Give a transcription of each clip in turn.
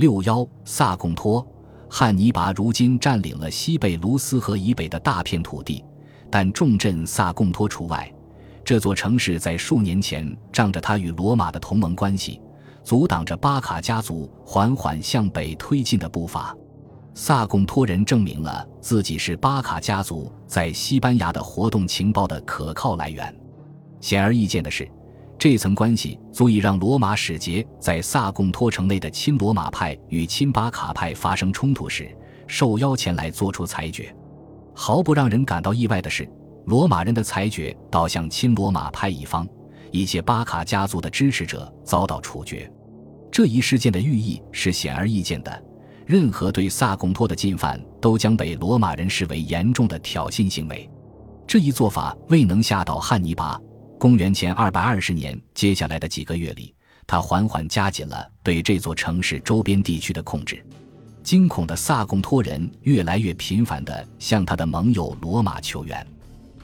六幺萨贡托，汉尼拔如今占领了西贝卢斯河以北的大片土地，但重镇萨贡托除外。这座城市在数年前仗着他与罗马的同盟关系，阻挡着巴卡家族缓缓向北推进的步伐。萨贡托人证明了自己是巴卡家族在西班牙的活动情报的可靠来源。显而易见的是，这层关系足以让罗马使节在萨贡托城内的亲罗马派与亲巴卡派发生冲突时，受邀前来做出裁决。毫不让人感到意外的是。罗马人的裁决倒向亲罗马派一方，一些巴卡家族的支持者遭到处决。这一事件的寓意是显而易见的：任何对萨贡托的进犯都将被罗马人视为严重的挑衅行为。这一做法未能吓倒汉尼拔。公元前二百二十年，接下来的几个月里，他缓缓加紧了对这座城市周边地区的控制。惊恐的萨贡托人越来越频繁地向他的盟友罗马求援。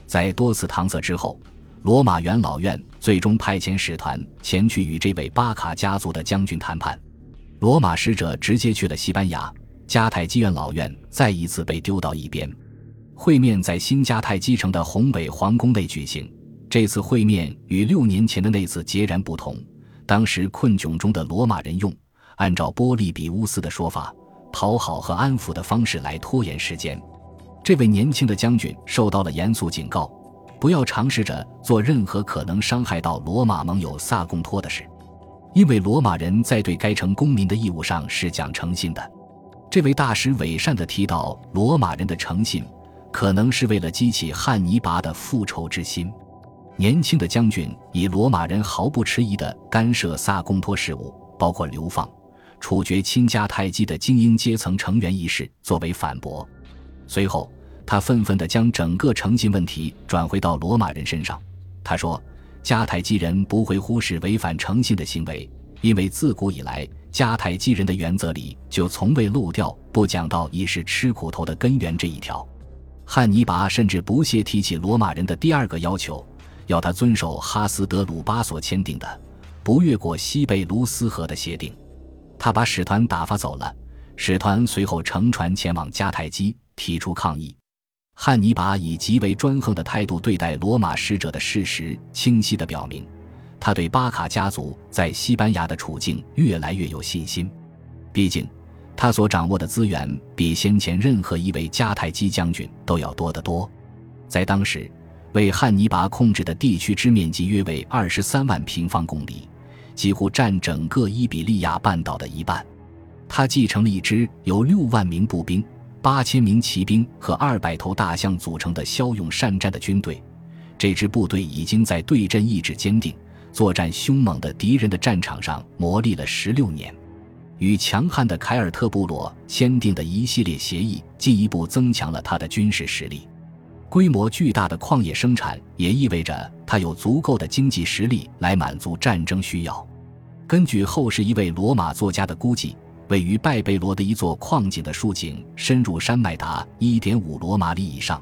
在多次搪塞之后，罗马元老院最终派遣使团前去与这位巴卡家族的将军谈判。罗马使者直接去了西班牙，迦太基元老院再一次被丢到一边。会面在新迦太基城的宏伟皇宫内举行。这次会面与六年前的那次截然不同。当时困窘中的罗马人用按照波利比乌斯的说法，讨好和安抚的方式来拖延时间。这位年轻的将军受到了严肃警告，不要尝试着做任何可能伤害到罗马盟友萨贡托的事，因为罗马人在对该城公民的义务上是讲诚信的。这位大使伪善地提到，罗马人的诚信可能是为了激起汉尼拔的复仇之心。年轻的将军以罗马人毫不迟疑地干涉萨贡托事务，包括流放、处决亲加泰基的精英阶层成员一事作为反驳。随后。他愤愤地将整个诚信问题转回到罗马人身上。他说：“迦太基人不会忽视违反诚信的行为，因为自古以来，迦太基人的原则里就从未漏掉不讲道义是吃苦头的根源这一条。”汉尼拔甚至不屑提起罗马人的第二个要求，要他遵守哈斯德鲁巴所签订的不越过西贝卢斯河的协定。他把使团打发走了，使团随后乘船前往迦太基，提出抗议。汉尼拔以极为专横的态度对待罗马使者的事实，清晰地表明，他对巴卡家族在西班牙的处境越来越有信心。毕竟，他所掌握的资源比先前任何一位迦太基将军都要多得多。在当时，为汉尼拔控制的地区之面积约为二十三万平方公里，几乎占整个伊比利亚半岛的一半。他继承了一支由六万名步兵。八千名骑兵和二百头大象组成的骁勇善战的军队，这支部队已经在对阵意志坚定、作战凶猛的敌人的战场上磨砺了十六年。与强悍的凯尔特部落签订的一系列协议，进一步增强了他的军事实力。规模巨大的矿业生产也意味着他有足够的经济实力来满足战争需要。根据后世一位罗马作家的估计。位于拜贝罗的一座矿井的竖井深入山脉达1.5罗马里以上，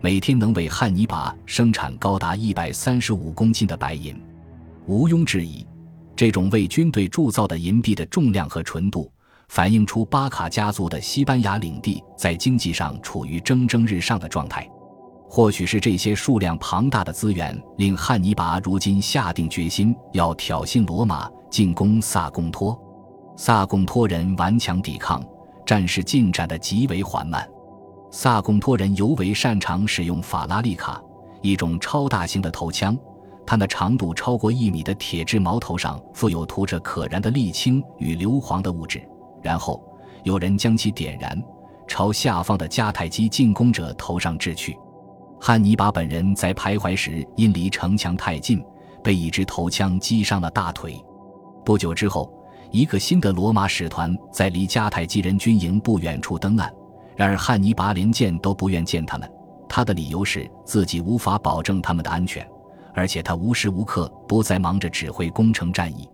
每天能为汉尼拔生产高达135公斤的白银。毋庸置疑，这种为军队铸造的银币的重量和纯度，反映出巴卡家族的西班牙领地在经济上处于蒸蒸日上的状态。或许是这些数量庞大的资源，令汉尼拔如今下定决心要挑衅罗马，进攻萨贡托。萨贡托人顽强抵抗，战事进展得极为缓慢。萨贡托人尤为擅长使用法拉利卡，一种超大型的头枪。它那长度超过一米的铁质矛头上附有涂着可燃的沥青与硫磺的物质，然后有人将其点燃，朝下方的迦太基进攻者头上掷去。汉尼拔本人在徘徊时，因离城墙太近，被一支头枪击伤了大腿。不久之后。一个新的罗马使团在离迦太基人军营不远处登岸，然而汉尼拔连见都不愿见他们。他的理由是自己无法保证他们的安全，而且他无时无刻不在忙着指挥攻城战役。